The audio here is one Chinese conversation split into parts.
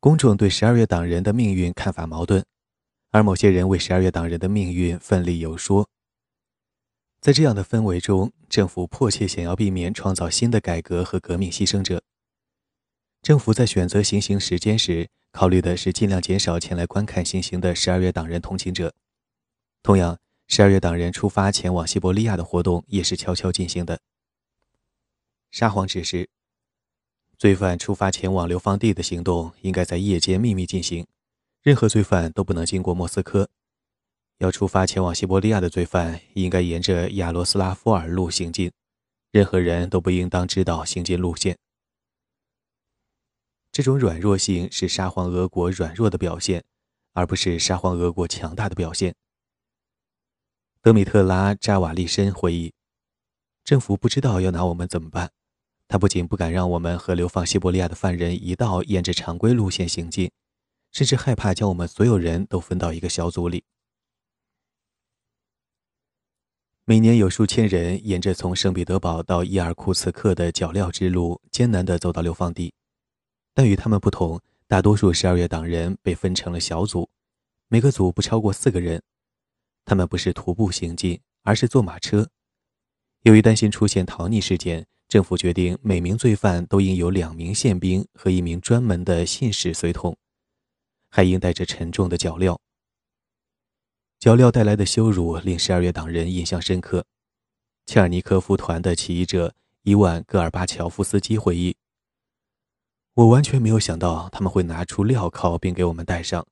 公众对十二月党人的命运看法矛盾，而某些人为十二月党人的命运奋力游说。在这样的氛围中，政府迫切想要避免创造新的改革和革命牺牲者。政府在选择行刑时间时，考虑的是尽量减少前来观看行刑的十二月党人同情者。同样，十二月党人出发前往西伯利亚的活动也是悄悄进行的。沙皇指示，罪犯出发前往流放地的行动应该在夜间秘密进行，任何罪犯都不能经过莫斯科。要出发前往西伯利亚的罪犯应该沿着亚罗斯拉夫尔路行进，任何人都不应当知道行进路线。这种软弱性是沙皇俄国软弱的表现，而不是沙皇俄国强大的表现。德米特拉扎瓦利申回忆，政府不知道要拿我们怎么办，他不仅不敢让我们和流放西伯利亚的犯人一道沿着常规路线行进，甚至害怕将我们所有人都分到一个小组里。每年有数千人沿着从圣彼得堡到伊尔库茨克的脚镣之路艰难地走到流放地，但与他们不同，大多数十二月党人被分成了小组，每个组不超过四个人。他们不是徒步行进，而是坐马车。由于担心出现逃匿事件，政府决定每名罪犯都应有两名宪兵和一名专门的信使随同，还应带着沉重的脚镣。脚镣带来的羞辱令十二月党人印象深刻。切尔尼科夫团的起义者伊万·戈尔巴乔夫斯基回忆：“我完全没有想到他们会拿出镣铐并给我们戴上。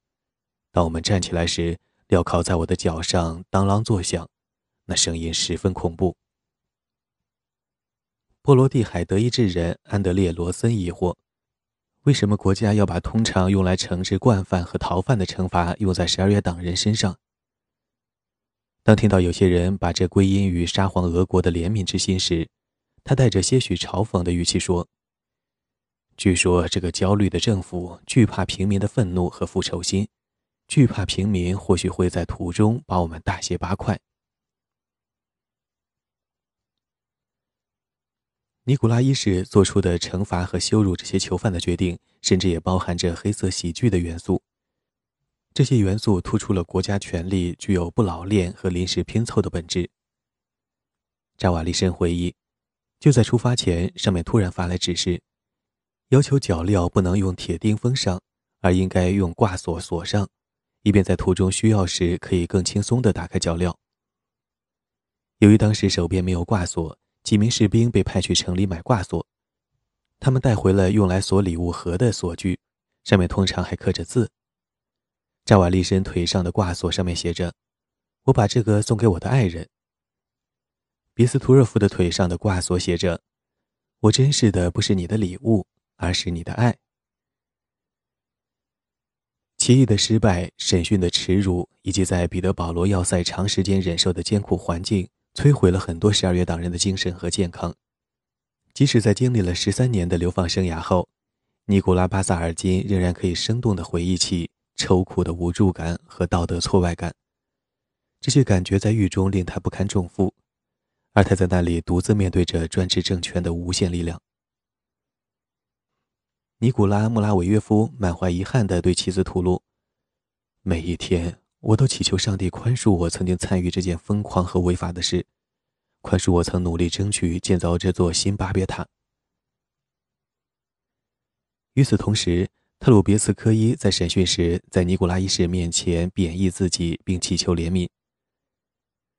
当我们站起来时，镣铐在我的脚上当啷作响，那声音十分恐怖。”波罗的海德意志人安德烈·罗森疑惑：“为什么国家要把通常用来惩治惯犯和逃犯的惩罚用在十二月党人身上？”当听到有些人把这归因于沙皇俄国的怜悯之心时，他带着些许嘲讽的语气说：“据说这个焦虑的政府惧怕平民的愤怒和复仇心，惧怕平民或许会在途中把我们大卸八块。”尼古拉一世做出的惩罚和羞辱这些囚犯的决定，甚至也包含着黑色喜剧的元素。这些元素突出了国家权力具有不老练和临时拼凑的本质。扎瓦利申回忆，就在出发前，上面突然发来指示，要求脚镣不能用铁钉封上，而应该用挂锁锁上，以便在途中需要时可以更轻松地打开脚镣。由于当时手边没有挂锁，几名士兵被派去城里买挂锁，他们带回了用来锁礼物盒的锁具，上面通常还刻着字。扎瓦利申腿上的挂锁上面写着：“我把这个送给我的爱人。”别斯图热夫的腿上的挂锁写着：“我珍视的不是你的礼物，而是你的爱。”起义的失败、审讯的耻辱，以及在彼得保罗要塞长时间忍受的艰苦环境，摧毁了很多十二月党人的精神和健康。即使在经历了十三年的流放生涯后，尼古拉巴萨尔金仍然可以生动地回忆起。愁苦的无助感和道德挫败感，这些感觉在狱中令他不堪重负，而他在那里独自面对着专制政权的无限力量。尼古拉·穆拉维约夫满怀遗憾地对妻子吐露：“每一天，我都祈求上帝宽恕我曾经参与这件疯狂和违法的事，宽恕我曾努力争取建造这座新巴别塔。”与此同时，特鲁别茨科伊在审讯时，在尼古拉一世面前贬义自己，并祈求怜悯。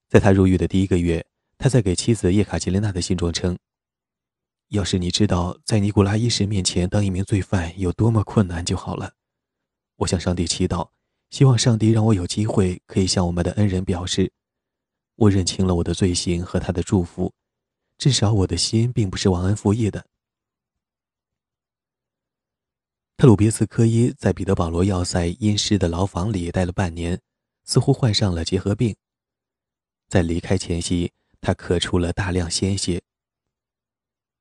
在他入狱的第一个月，他在给妻子叶卡捷琳娜的信中称：“要是你知道在尼古拉一世面前当一名罪犯有多么困难就好了。我向上帝祈祷，希望上帝让我有机会可以向我们的恩人表示，我认清了我的罪行和他的祝福，至少我的心并不是忘恩负义的。”特鲁别茨科伊在彼得保罗要塞阴湿的牢房里待了半年，似乎患上了结核病。在离开前夕，他咳出了大量鲜血。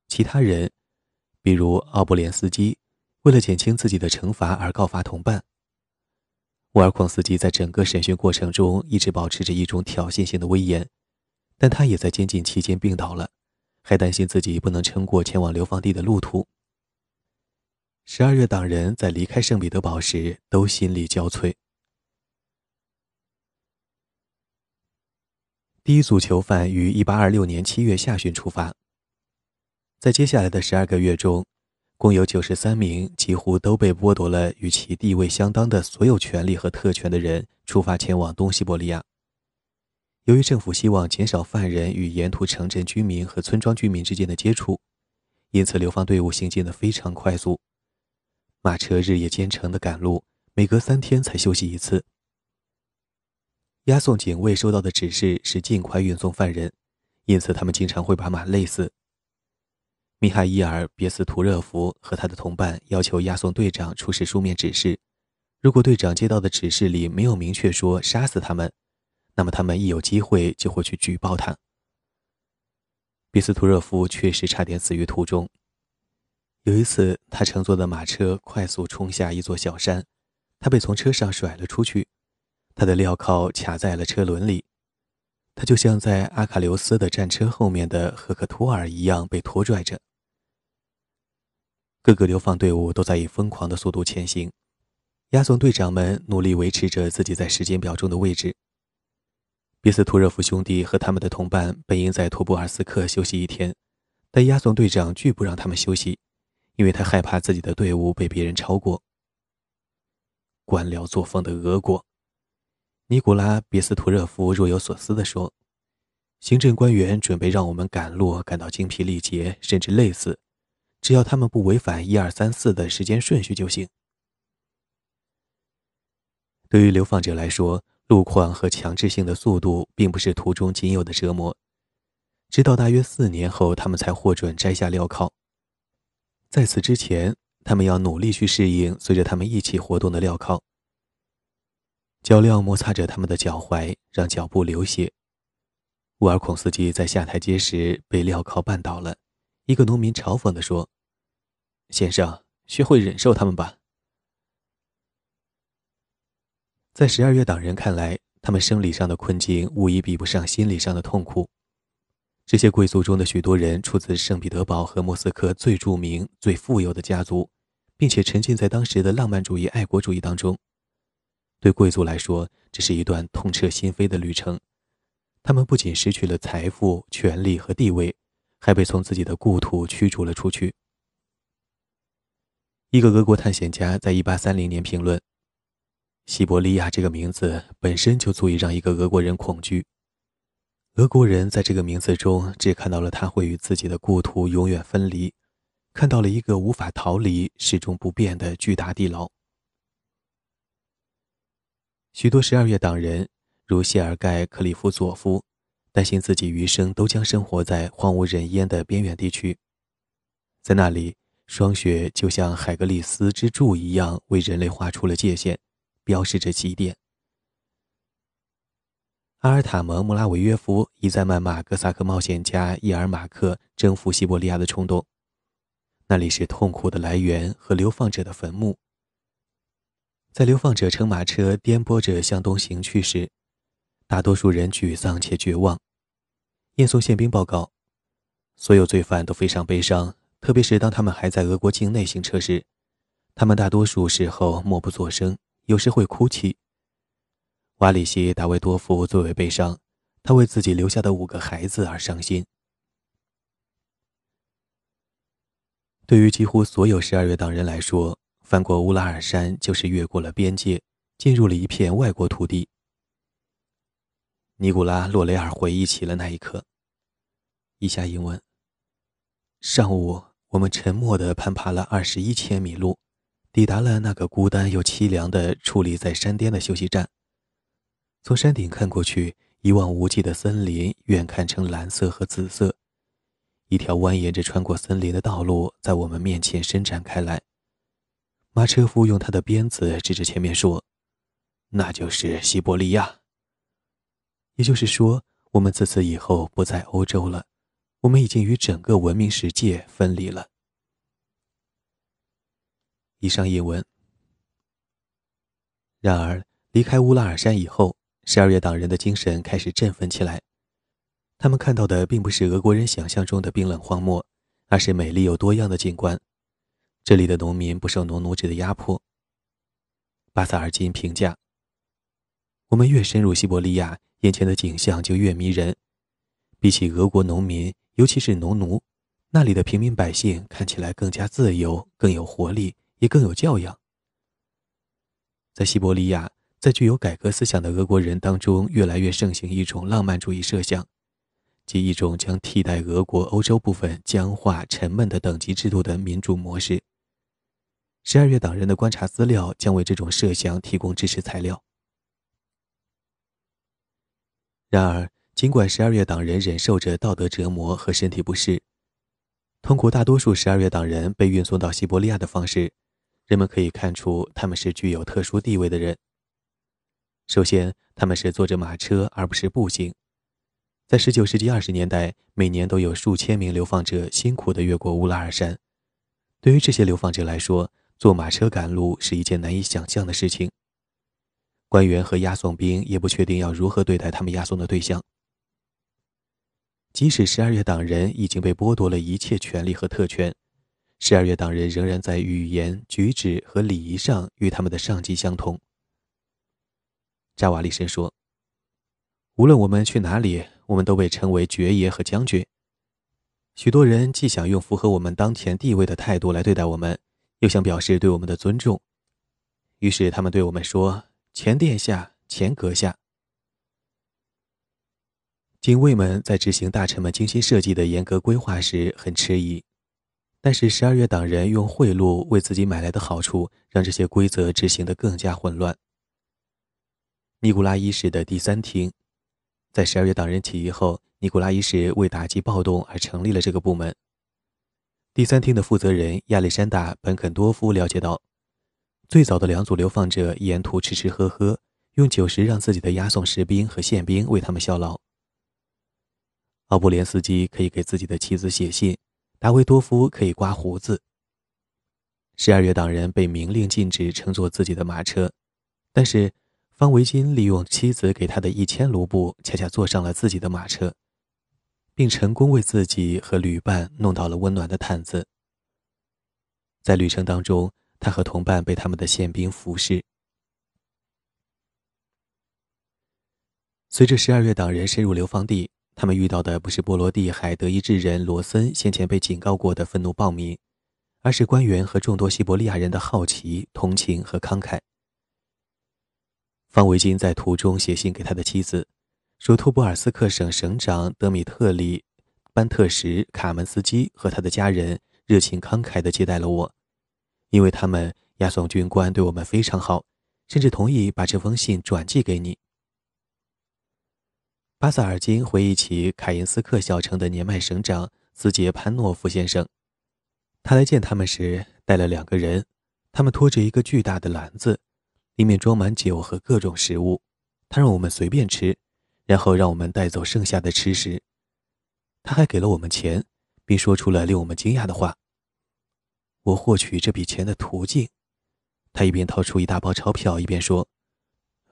其他人，比如奥布连斯基，为了减轻自己的惩罚而告发同伴。沃尔孔斯基在整个审讯过程中一直保持着一种挑衅性的威严，但他也在监禁期间病倒了，还担心自己不能撑过前往流放地的路途。十二月党人在离开圣彼得堡时都心力交瘁。第一组囚犯于1826年7月下旬出发，在接下来的十二个月中，共有93名几乎都被剥夺了与其地位相当的所有权利和特权的人出发前往东西伯利亚。由于政府希望减少犯人与沿途城镇居民和村庄居民之间的接触，因此流放队伍行进的非常快速。马车日夜兼程的赶路，每隔三天才休息一次。押送警卫收到的指示是尽快运送犯人，因此他们经常会把马累死。米哈伊尔·别斯图热夫和他的同伴要求押送队长出示书面指示，如果队长接到的指示里没有明确说杀死他们，那么他们一有机会就会去举报他。别斯图热夫确实差点死于途中。有一次，他乘坐的马车快速冲下一座小山，他被从车上甩了出去，他的镣铐卡在了车轮里，他就像在阿卡留斯的战车后面的赫克托尔一样被拖拽着。各个流放队伍都在以疯狂的速度前行，押送队长们努力维持着自己在时间表中的位置。比斯图热夫兄弟和他们的同伴本应在托布尔斯克休息一天，但押送队长拒不让他们休息。因为他害怕自己的队伍被别人超过。官僚作风的俄国，尼古拉·别斯图热夫若有所思地说：“行政官员准备让我们赶路，赶到精疲力竭，甚至累死，只要他们不违反一二三四的时间顺序就行。”对于流放者来说，路况和强制性的速度并不是途中仅有的折磨。直到大约四年后，他们才获准摘下镣铐。在此之前，他们要努力去适应随着他们一起活动的镣铐。脚镣摩擦着他们的脚踝，让脚部流血。乌尔孔斯基在下台阶时被镣铐绊倒了。一个农民嘲讽地说：“先生，学会忍受他们吧。”在十二月党人看来，他们生理上的困境无疑比不上心理上的痛苦。这些贵族中的许多人出自圣彼得堡和莫斯科最著名、最富有的家族，并且沉浸在当时的浪漫主义、爱国主义当中。对贵族来说，这是一段痛彻心扉的旅程。他们不仅失去了财富、权力和地位，还被从自己的故土驱逐了出去。一个俄国探险家在1830年评论：“西伯利亚这个名字本身就足以让一个俄国人恐惧。”俄国人在这个名字中只看到了他会与自己的故土永远分离，看到了一个无法逃离、始终不变的巨大地牢。许多十二月党人，如谢尔盖·克里夫佐夫，担心自己余生都将生活在荒无人烟的边远地区，在那里，霜雪就像海格力斯之柱一样，为人类画出了界限，标示着极点。阿尔塔蒙·穆拉维约夫一再谩骂哥萨克冒险家伊尔马克征服西伯利亚的冲动。那里是痛苦的来源和流放者的坟墓。在流放者乘马车颠簸着向东行去时，大多数人沮丧且绝望。验送宪兵报告，所有罪犯都非常悲伤，特别是当他们还在俄国境内行车时，他们大多数时候默不作声，有时会哭泣。瓦里希·达维多夫最为悲伤，他为自己留下的五个孩子而伤心。对于几乎所有十二月党人来说，翻过乌拉尔山就是越过了边界，进入了一片外国土地。尼古拉·洛雷尔回忆起了那一刻。以下英文：上午，我们沉默地攀爬了二十一千米路，抵达了那个孤单又凄凉的矗立在山巅的休息站。从山顶看过去，一望无际的森林远看成蓝色和紫色。一条蜿蜒着穿过森林的道路在我们面前伸展开来。马车夫用他的鞭子指着前面说：“那就是西伯利亚。”也就是说，我们自此以后不在欧洲了，我们已经与整个文明世界分离了。以上译文。然而，离开乌拉尔山以后。十二月党人的精神开始振奋起来，他们看到的并不是俄国人想象中的冰冷荒漠，而是美丽又多样的景观。这里的农民不受农奴制的压迫。巴萨尔金评价：“我们越深入西伯利亚，眼前的景象就越迷人。比起俄国农民，尤其是农奴，那里的平民百姓看起来更加自由，更有活力，也更有教养。在西伯利亚。”在具有改革思想的俄国人当中，越来越盛行一种浪漫主义设想，即一种将替代俄国欧洲部分僵化、沉闷的等级制度的民主模式。十二月党人的观察资料将为这种设想提供支持材料。然而，尽管十二月党人忍受着道德折磨和身体不适，通过大多数十二月党人被运送到西伯利亚的方式，人们可以看出他们是具有特殊地位的人。首先，他们是坐着马车，而不是步行。在19世纪20年代，每年都有数千名流放者辛苦地越过乌拉尔山。对于这些流放者来说，坐马车赶路是一件难以想象的事情。官员和押送兵也不确定要如何对待他们押送的对象。即使十二月党人已经被剥夺了一切权利和特权，十二月党人仍然在语言、举止和礼仪上与他们的上级相同。扎瓦利什说：“无论我们去哪里，我们都被称为爵爷和将军。许多人既想用符合我们当前地位的态度来对待我们，又想表示对我们的尊重。于是他们对我们说：‘前殿下，前阁下。’警卫们在执行大臣们精心设计的严格规划时很迟疑，但是十二月党人用贿赂为自己买来的好处，让这些规则执行得更加混乱。”尼古拉一世的第三厅，在十二月党人起义后，尼古拉一世为打击暴动而成立了这个部门。第三厅的负责人亚历山大·本肯多夫了解到，最早的两组流放者沿途吃吃喝喝，用酒食让自己的押送士兵和宪兵为他们效劳。奥布连斯基可以给自己的妻子写信，达维多夫可以刮胡子。十二月党人被明令禁止乘坐自己的马车，但是。方维金利用妻子给他的一千卢布，恰恰坐上了自己的马车，并成功为自己和旅伴弄到了温暖的毯子。在旅程当中，他和同伴被他们的宪兵服侍。随着十二月党人深入流放地，他们遇到的不是波罗的海德意志人罗森先前被警告过的愤怒暴民，而是官员和众多西伯利亚人的好奇、同情和慷慨。方维金在途中写信给他的妻子，说：“托波尔斯克省省长德米特里·班特什卡门斯基和他的家人热情慷慨地接待了我，因为他们押送军官对我们非常好，甚至同意把这封信转寄给你。”巴萨尔金回忆起凯因斯克小城的年迈省长斯杰潘诺夫先生，他来见他们时带了两个人，他们拖着一个巨大的篮子。里面装满酒和各种食物，他让我们随便吃，然后让我们带走剩下的吃食。他还给了我们钱，并说出了令我们惊讶的话：“我获取这笔钱的途径。”他一边掏出一大包钞票，一边说：“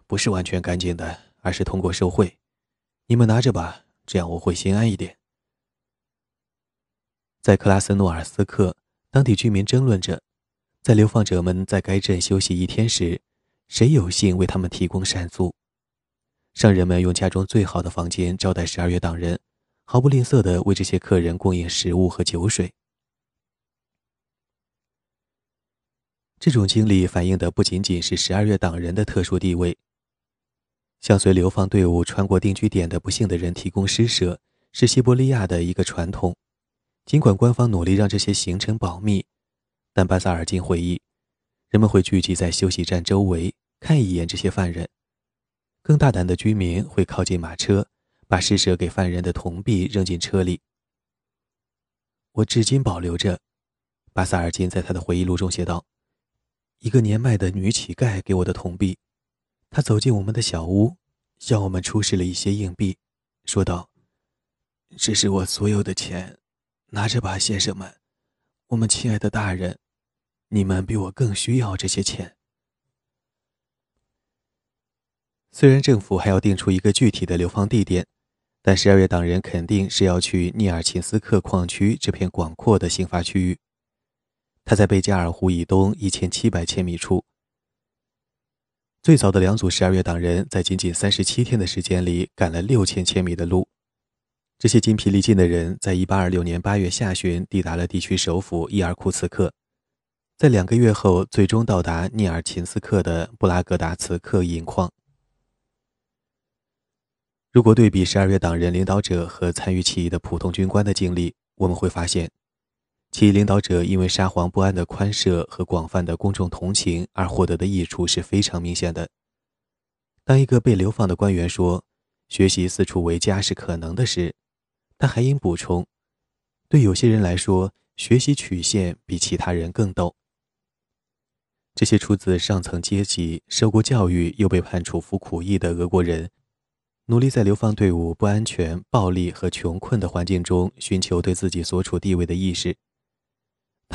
不是完全干净的，而是通过受贿。你们拿着吧，这样我会心安一点。”在克拉斯诺尔斯克，当地居民争论着，在流放者们在该镇休息一天时。谁有幸为他们提供膳宿？商人们用家中最好的房间招待十二月党人，毫不吝啬地为这些客人供应食物和酒水。这种经历反映的不仅仅是十二月党人的特殊地位。向随流放队伍穿过定居点的不幸的人提供施舍，是西伯利亚的一个传统。尽管官方努力让这些行程保密，但巴萨尔金回忆。人们会聚集在休息站周围，看一眼这些犯人。更大胆的居民会靠近马车，把施舍给犯人的铜币扔进车里。我至今保留着，巴萨尔金在他的回忆录中写道：“一个年迈的女乞丐给我的铜币，她走进我们的小屋，向我们出示了一些硬币，说道：‘这是我所有的钱，拿着吧，先生们，我们亲爱的大人。’”你们比我更需要这些钱。虽然政府还要定出一个具体的流放地点，但十二月党人肯定是要去涅尔琴斯克矿区这片广阔的刑罚区域。他在贝加尔湖以东一千七百千米处。最早的两组十二月党人在仅仅三十七天的时间里赶了六千千米的路。这些筋疲力尽的人在一八二六年八月下旬抵达了地区首府伊尔库茨克，在两个月后最终到达涅尔琴斯克的布拉格达茨克银矿。如果对比十二月党人领导者和参与起义的普通军官的经历，我们会发现，其领导者因为沙皇不安的宽赦和广泛的公众同情而获得的益处是非常明显的。当一个被流放的官员说“学习四处为家是可能的事”，他还应补充：“对有些人来说，学习曲线比其他人更陡。”这些出自上层阶级、受过教育又被判处服苦役的俄国人。努力在流放队伍不安全、暴力和穷困的环境中寻求对自己所处地位的意识。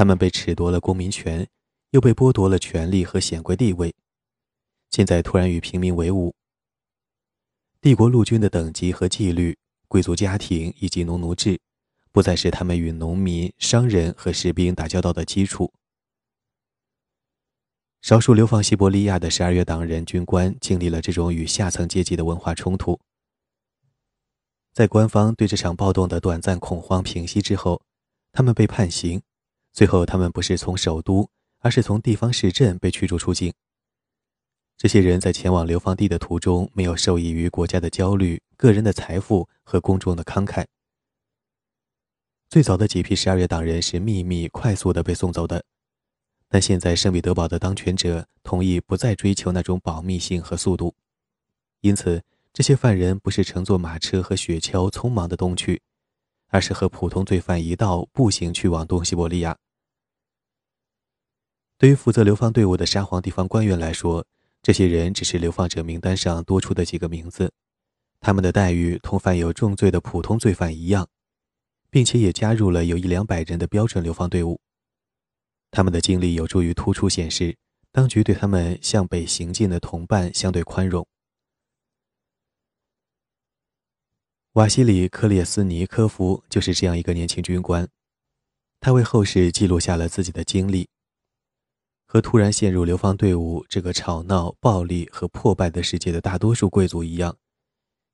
他们被褫夺了公民权，又被剥夺了权力和显贵地位，现在突然与平民为伍。帝国陆军的等级和纪律、贵族家庭以及农奴制，不再是他们与农民、商人和士兵打交道的基础。少数流放西伯利亚的十二月党人军官经历了这种与下层阶级的文化冲突。在官方对这场暴动的短暂恐慌平息之后，他们被判刑。最后，他们不是从首都，而是从地方市镇被驱逐出境。这些人在前往流放地的途中，没有受益于国家的焦虑、个人的财富和公众的慷慨。最早的几批十二月党人是秘密、快速的被送走的。但现在，圣彼得堡的当权者同意不再追求那种保密性和速度，因此，这些犯人不是乘坐马车和雪橇匆忙的东去，而是和普通罪犯一道步行去往东西伯利亚。对于负责流放队伍的沙皇地方官员来说，这些人只是流放者名单上多出的几个名字，他们的待遇同犯有重罪的普通罪犯一样，并且也加入了有一两百人的标准流放队伍。他们的经历有助于突出显示，当局对他们向北行进的同伴相对宽容。瓦西里·克列斯尼科夫就是这样一个年轻军官，他为后世记录下了自己的经历。和突然陷入流放队伍这个吵闹、暴力和破败的世界的大多数贵族一样，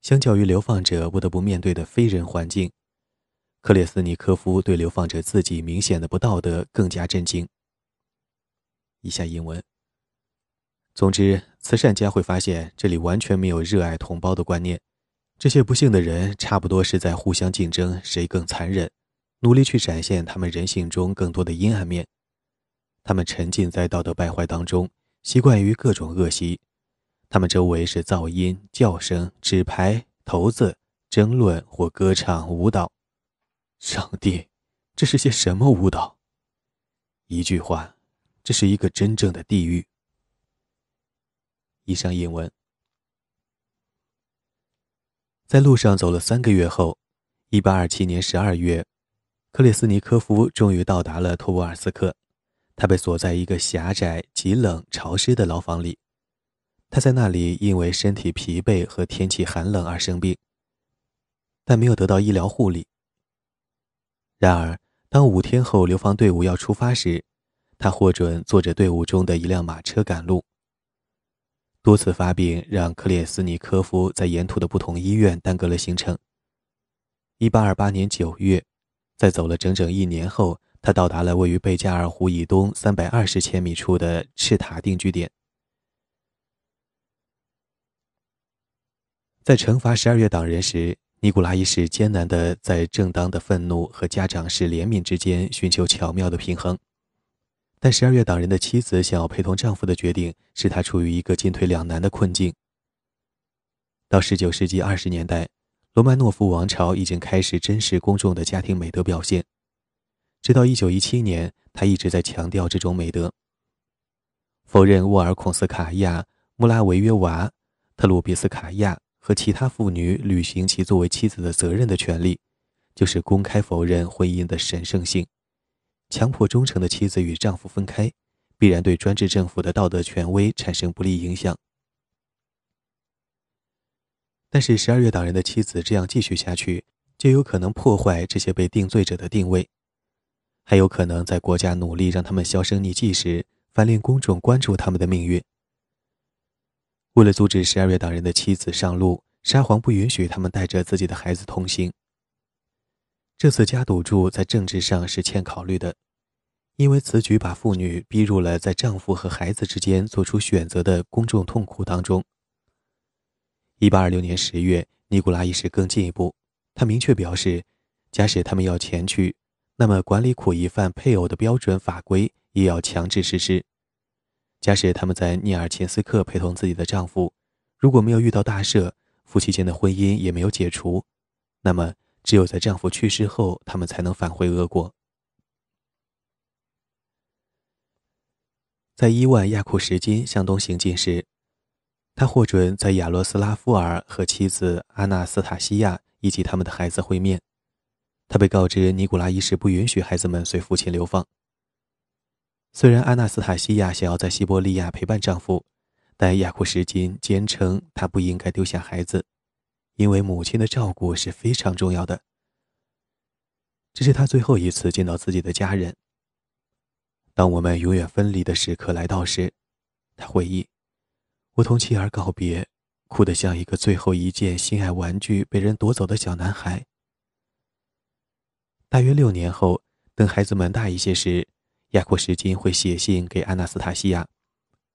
相较于流放者不得不面对的非人环境。克列斯尼科夫对流放者自己明显的不道德更加震惊。以下英文。总之，慈善家会发现这里完全没有热爱同胞的观念。这些不幸的人差不多是在互相竞争，谁更残忍，努力去展现他们人性中更多的阴暗面。他们沉浸在道德败坏当中，习惯于各种恶习。他们周围是噪音、叫声、纸牌、骰子、争论或歌唱、舞蹈。上帝，这是些什么舞蹈？一句话，这是一个真正的地狱。以上引文。在路上走了三个月后，一八二七年十二月，克里斯尼科夫终于到达了托波尔斯克。他被锁在一个狭窄、极冷、潮湿的牢房里。他在那里因为身体疲惫和天气寒冷而生病，但没有得到医疗护理。然而，当五天后流放队伍要出发时，他获准坐着队伍中的一辆马车赶路。多次发病让克列斯尼科夫在沿途的不同医院耽搁了行程。1828年9月，在走了整整一年后，他到达了位于贝加尔湖以东320千米处的赤塔定居点。在惩罚十二月党人时，尼古拉一世艰难地在正当的愤怒和家长式怜悯之间寻求巧妙的平衡，但十二月党人的妻子想要陪同丈夫的决定使他处于一个进退两难的困境。到19世纪20年代，罗曼诺夫王朝已经开始珍视公众的家庭美德表现，直到1917年，他一直在强调这种美德，否认沃尔孔斯卡娅、穆拉维约娃、特鲁比斯卡娅。和其他妇女履行其作为妻子的责任的权利，就是公开否认婚姻的神圣性，强迫忠诚的妻子与丈夫分开，必然对专制政府的道德权威产生不利影响。但是，十二月党人的妻子这样继续下去，就有可能破坏这些被定罪者的定位。还有可能在国家努力让他们销声匿迹时，反令公众关注他们的命运。为了阻止十二月党人的妻子上路，沙皇不允许他们带着自己的孩子同行。这次加赌注在政治上是欠考虑的，因为此举把妇女逼入了在丈夫和孩子之间做出选择的公众痛苦当中。一八二六年十月，尼古拉一世更进一步，他明确表示，假使他们要前去。那么，管理苦役犯配偶的标准法规也要强制实施。假使他们在涅尔琴斯克陪同自己的丈夫，如果没有遇到大赦，夫妻间的婚姻也没有解除，那么只有在丈夫去世后，他们才能返回俄国。在伊万亚库什金向东行进时，他获准在亚罗斯拉夫尔和妻子阿纳斯塔西亚以及他们的孩子会面。他被告知尼古拉一世不允许孩子们随父亲流放。虽然阿纳斯塔西亚想要在西伯利亚陪伴丈夫，但亚库什金坚称她不应该丢下孩子，因为母亲的照顾是非常重要的。这是他最后一次见到自己的家人。当我们永远分离的时刻来到时，他回忆：“我同妻儿告别，哭得像一个最后一件心爱玩具被人夺走的小男孩。”大约六年后，等孩子们大一些时，亚库什金会写信给安娜斯塔西亚，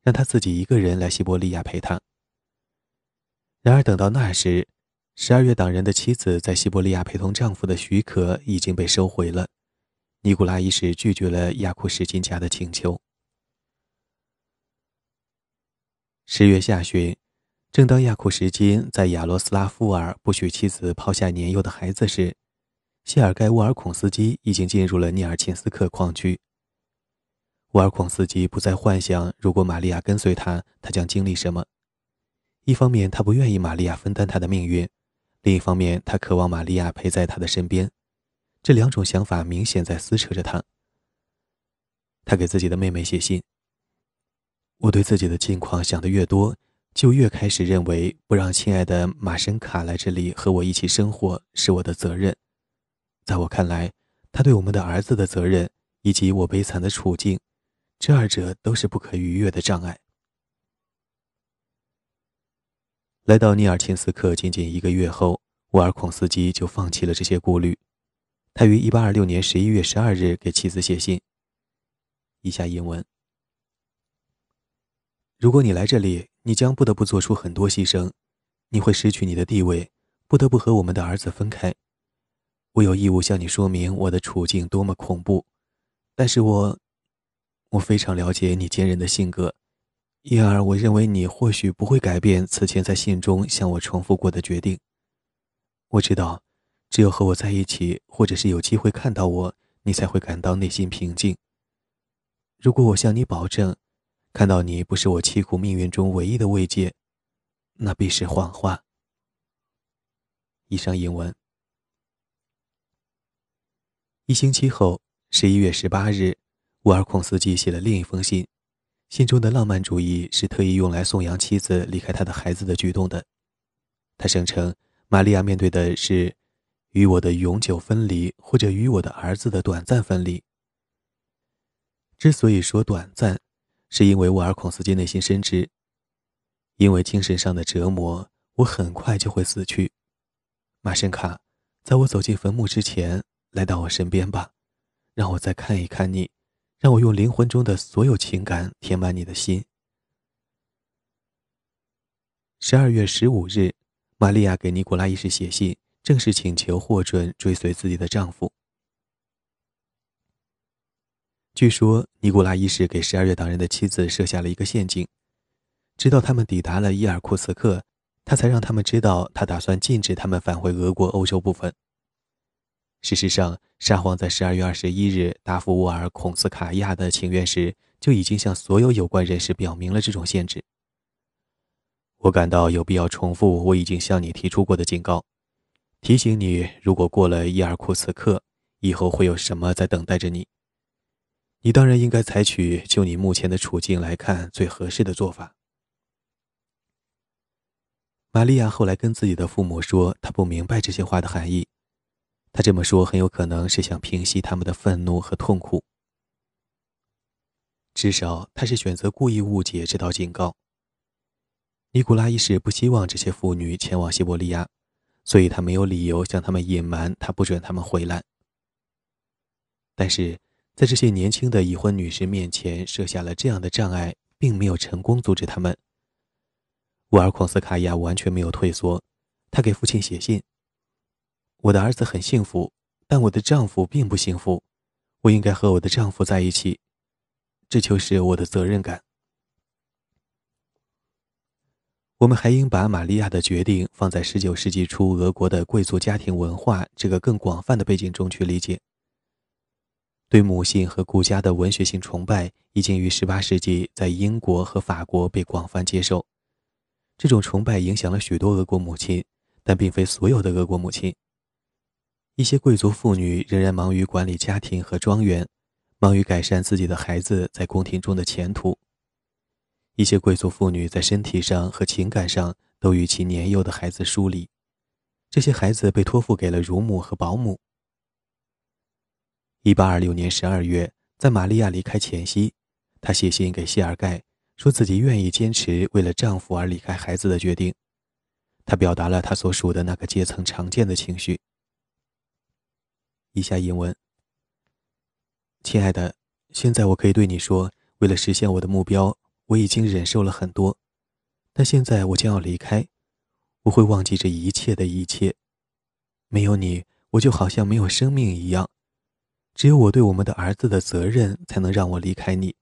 让她自己一个人来西伯利亚陪他。然而，等到那时，十二月党人的妻子在西伯利亚陪同丈夫的许可已经被收回了。尼古拉一世拒绝了亚库什金家的请求。十月下旬，正当亚库什金在亚罗斯拉夫尔不许妻子抛下年幼的孩子时，谢尔盖·沃尔孔斯基已经进入了涅尔琴斯克矿区。沃尔孔斯基不再幻想，如果玛利亚跟随他，他将经历什么。一方面，他不愿意玛利亚分担他的命运；另一方面，他渴望玛利亚陪在他的身边。这两种想法明显在撕扯着他。他给自己的妹妹写信：“我对自己的近况想得越多，就越开始认为，不让亲爱的马申卡来这里和我一起生活是我的责任。”在我看来，他对我们的儿子的责任以及我悲惨的处境，这二者都是不可逾越的障碍。来到尼尔钦斯克仅仅一个月后，沃尔孔斯基就放弃了这些顾虑。他于1826年11月12日给妻子写信。以下英文：如果你来这里，你将不得不做出很多牺牲，你会失去你的地位，不得不和我们的儿子分开。我有义务向你说明我的处境多么恐怖，但是我，我非常了解你坚韧的性格，因而我认为你或许不会改变此前在信中向我重复过的决定。我知道，只有和我在一起，或者是有机会看到我，你才会感到内心平静。如果我向你保证，看到你不是我凄苦命运中唯一的慰藉，那必是谎话。以上英文。一星期后，十一月十八日，沃尔孔斯基写了另一封信。信中的浪漫主义是特意用来颂扬妻子离开他的孩子的举动的。他声称，玛利亚面对的是与我的永久分离，或者与我的儿子的短暂分离。之所以说短暂，是因为沃尔孔斯基内心深知，因为精神上的折磨，我很快就会死去。马申卡，在我走进坟墓之前。来到我身边吧，让我再看一看你，让我用灵魂中的所有情感填满你的心。十二月十五日，玛利亚给尼古拉一世写信，正式请求获准追随自己的丈夫。据说，尼古拉一世给十二月党人的妻子设下了一个陷阱，直到他们抵达了伊尔库茨克，他才让他们知道他打算禁止他们返回俄国欧洲部分。事实上，沙皇在十二月二十一日答复沃尔孔斯卡亚的请愿时，就已经向所有有关人士表明了这种限制。我感到有必要重复我已经向你提出过的警告，提醒你：如果过了伊尔库茨克，以后会有什么在等待着你。你当然应该采取就你目前的处境来看最合适的做法。玛利亚后来跟自己的父母说，她不明白这些话的含义。他这么说很有可能是想平息他们的愤怒和痛苦。至少他是选择故意误解这道警告。尼古拉一世不希望这些妇女前往西伯利亚，所以他没有理由向他们隐瞒他不准他们回来。但是在这些年轻的已婚女士面前设下了这样的障碍，并没有成功阻止他们。沃尔孔斯卡娅完全没有退缩，她给父亲写信：“我的儿子很幸福，但我的丈夫并不幸福，我应该和我的丈夫在一起。”这就是我的责任感。我们还应把玛利亚的决定放在十九世纪初俄国的贵族家庭文化这个更广泛的背景中去理解。对母性和顾家的文学性崇拜已经于十八世纪在英国和法国被广泛接受。这种崇拜影响了许多俄国母亲，但并非所有的俄国母亲。一些贵族妇女仍然忙于管理家庭和庄园。忙于改善自己的孩子在宫廷中的前途。一些贵族妇女在身体上和情感上都与其年幼的孩子疏离，这些孩子被托付给了乳母和保姆。一八二六年十二月，在玛利亚离开前夕，她写信给谢尔盖，说自己愿意坚持为了丈夫而离开孩子的决定。她表达了她所属的那个阶层常见的情绪。以下引文。亲爱的，现在我可以对你说，为了实现我的目标，我已经忍受了很多，但现在我将要离开，我会忘记这一切的一切。没有你，我就好像没有生命一样。只有我对我们的儿子的责任，才能让我离开你。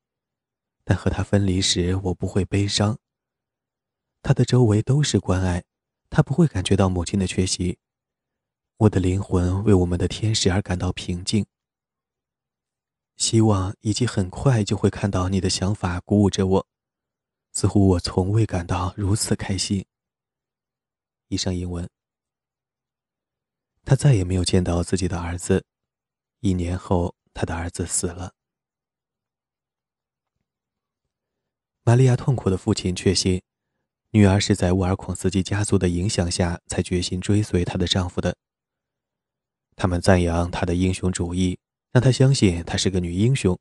但和他分离时，我不会悲伤。他的周围都是关爱，他不会感觉到母亲的缺席。我的灵魂为我们的天使而感到平静。希望以及很快就会看到你的想法鼓舞着我，似乎我从未感到如此开心。以上英文。他再也没有见到自己的儿子。一年后，他的儿子死了。玛利亚痛苦的父亲确信，女儿是在沃尔孔斯基家族的影响下才决心追随她的丈夫的。他们赞扬他的英雄主义。让他相信他是个女英雄，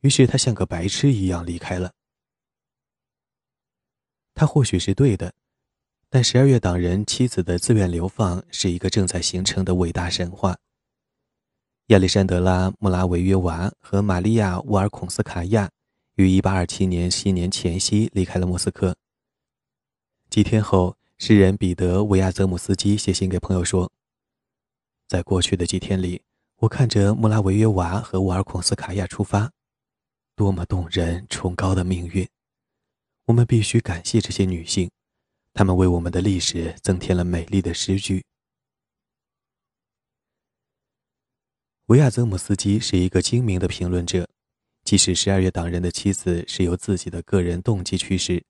于是他像个白痴一样离开了。他或许是对的，但十二月党人妻子的自愿流放是一个正在形成的伟大神话。亚历山德拉·穆拉维约娃和玛利亚·沃尔孔斯卡娅于1827年新年前夕离开了莫斯科。几天后，诗人彼得·维亚泽姆斯基写信给朋友说：“在过去的几天里。”我看着穆拉维约娃和沃尔孔斯卡娅出发，多么动人、崇高的命运！我们必须感谢这些女性，她们为我们的历史增添了美丽的诗句。维亚泽姆斯基是一个精明的评论者，即使十二月党人的妻子是由自己的个人动机驱使，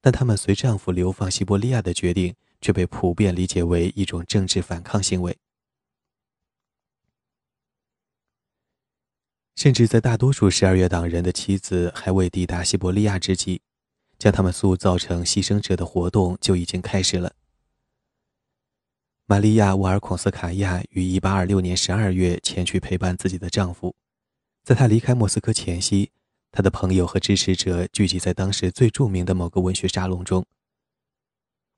但他们随丈夫流放西伯利亚的决定却被普遍理解为一种政治反抗行为。甚至在大多数十二月党人的妻子还未抵达西伯利亚之际，将他们塑造成牺牲者的活动就已经开始了。玛利亚·沃尔孔斯卡娅于1826年12月前去陪伴自己的丈夫，在她离开莫斯科前夕，她的朋友和支持者聚集在当时最著名的某个文学沙龙中。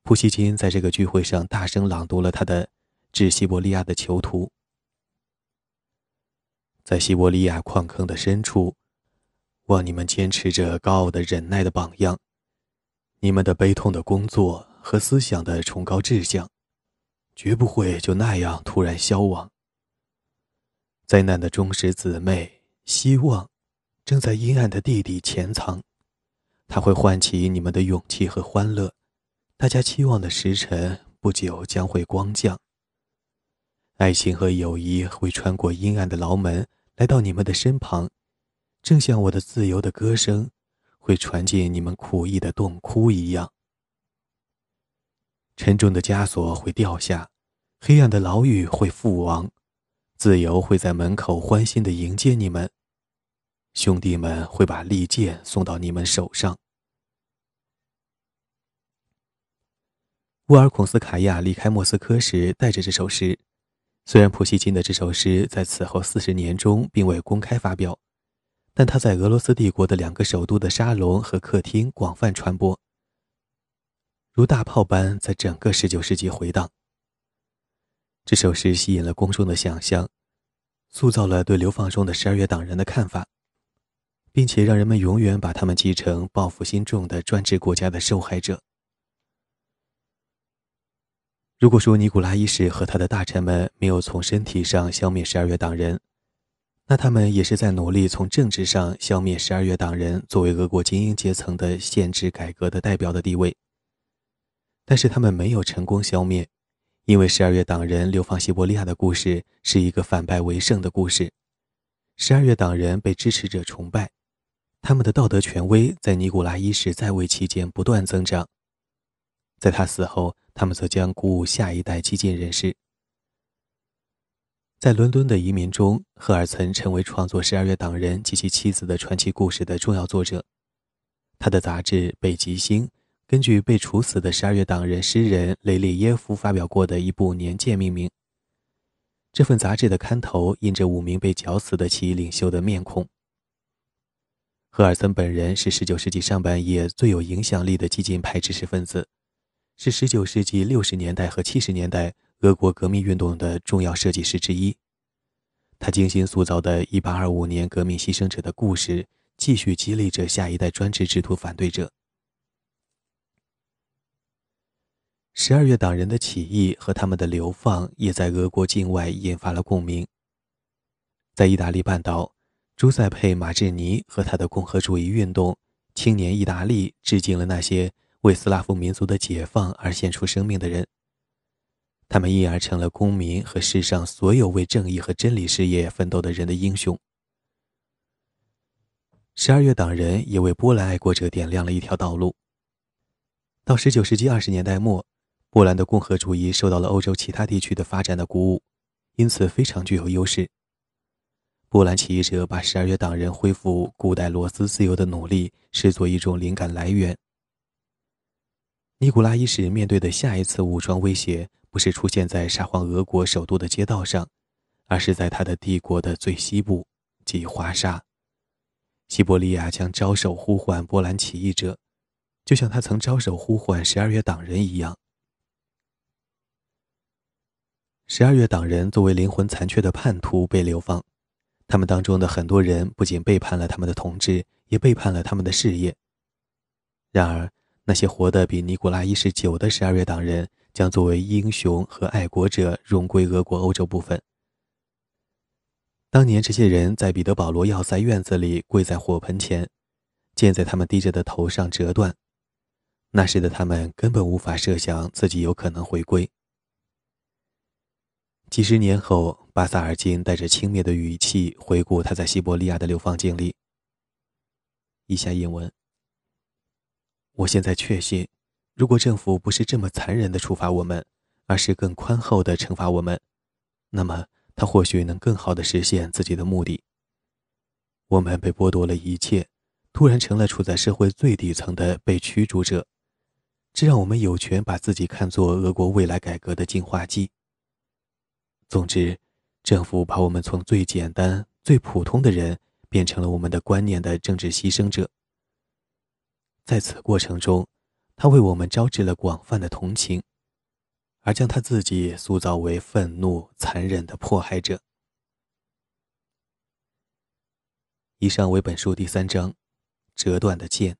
普希金在这个聚会上大声朗读了他的《致西伯利亚的囚徒》。在西伯利亚矿坑的深处，望你们坚持着高傲的忍耐的榜样，你们的悲痛的工作和思想的崇高志向，绝不会就那样突然消亡。灾难的忠实姊妹，希望正在阴暗的地底潜藏，它会唤起你们的勇气和欢乐。大家期望的时辰不久将会光降。爱情和友谊会穿过阴暗的牢门，来到你们的身旁，正像我的自由的歌声会传进你们苦役的洞窟一样。沉重的枷锁会掉下，黑暗的牢狱会覆亡，自由会在门口欢欣的迎接你们。兄弟们会把利剑送到你们手上。沃尔孔斯卡娅离开莫斯科时带着这首诗。虽然普希金的这首诗在此后四十年中并未公开发表，但他在俄罗斯帝国的两个首都的沙龙和客厅广泛传播，如大炮般在整个十九世纪回荡。这首诗吸引了公众的想象，塑造了对流放中的十二月党人的看法，并且让人们永远把他们记成报复心重的专制国家的受害者。如果说尼古拉一世和他的大臣们没有从身体上消灭十二月党人，那他们也是在努力从政治上消灭十二月党人作为俄国精英阶层的限制改革的代表的地位。但是他们没有成功消灭，因为十二月党人流放西伯利亚的故事是一个反败为胜的故事。十二月党人被支持者崇拜，他们的道德权威在尼古拉一世在位期间不断增长。在他死后，他们则将鼓舞下一代激进人士。在伦敦的移民中，赫尔岑成为创作《十二月党人》及其妻子的传奇故事的重要作者。他的杂志《北极星》根据被处死的十二月党人诗人雷列耶夫发表过的一部年鉴命名。这份杂志的刊头印着五名被绞死的起义领袖的面孔。赫尔岑本人是19世纪上半叶最有影响力的激进派知识分子。是19世纪60年代和70年代俄国革命运动的重要设计师之一。他精心塑造的1825年革命牺牲者的故事，继续激励着下一代专制制度反对者。十二月党人的起义和他们的流放，也在俄国境外引发了共鸣。在意大利半岛，朱塞佩·马志尼和他的共和主义运动“青年意大利”致敬了那些。为斯拉夫民族的解放而献出生命的人，他们因而成了公民和世上所有为正义和真理事业奋斗的人的英雄。十二月党人也为波兰爱国者点亮了一条道路。到十九世纪二十年代末，波兰的共和主义受到了欧洲其他地区的发展的鼓舞，因此非常具有优势。波兰起义者把十二月党人恢复古代罗斯自由的努力视作一种灵感来源。尼古拉一世面对的下一次武装威胁，不是出现在沙皇俄国首都的街道上，而是在他的帝国的最西部，即华沙。西伯利亚将招手呼唤波兰起义者，就像他曾招手呼唤十二月党人一样。十二月党人作为灵魂残缺的叛徒被流放，他们当中的很多人不仅背叛了他们的统治，也背叛了他们的事业。然而。那些活得比尼古拉一世久的十二月党人，将作为英雄和爱国者荣归俄国欧洲部分。当年这些人在彼得保罗要塞院子里跪在火盆前，剑在他们低着的头上折断。那时的他们根本无法设想自己有可能回归。几十年后，巴萨尔金带着轻蔑的语气回顾他在西伯利亚的流放经历。以下引文。我现在确信，如果政府不是这么残忍地处罚我们，而是更宽厚地惩罚我们，那么他或许能更好地实现自己的目的。我们被剥夺了一切，突然成了处在社会最底层的被驱逐者，这让我们有权把自己看作俄国未来改革的净化剂。总之，政府把我们从最简单、最普通的人变成了我们的观念的政治牺牲者。在此过程中，他为我们招致了广泛的同情，而将他自己塑造为愤怒、残忍的迫害者。以上为本书第三章：折断的剑。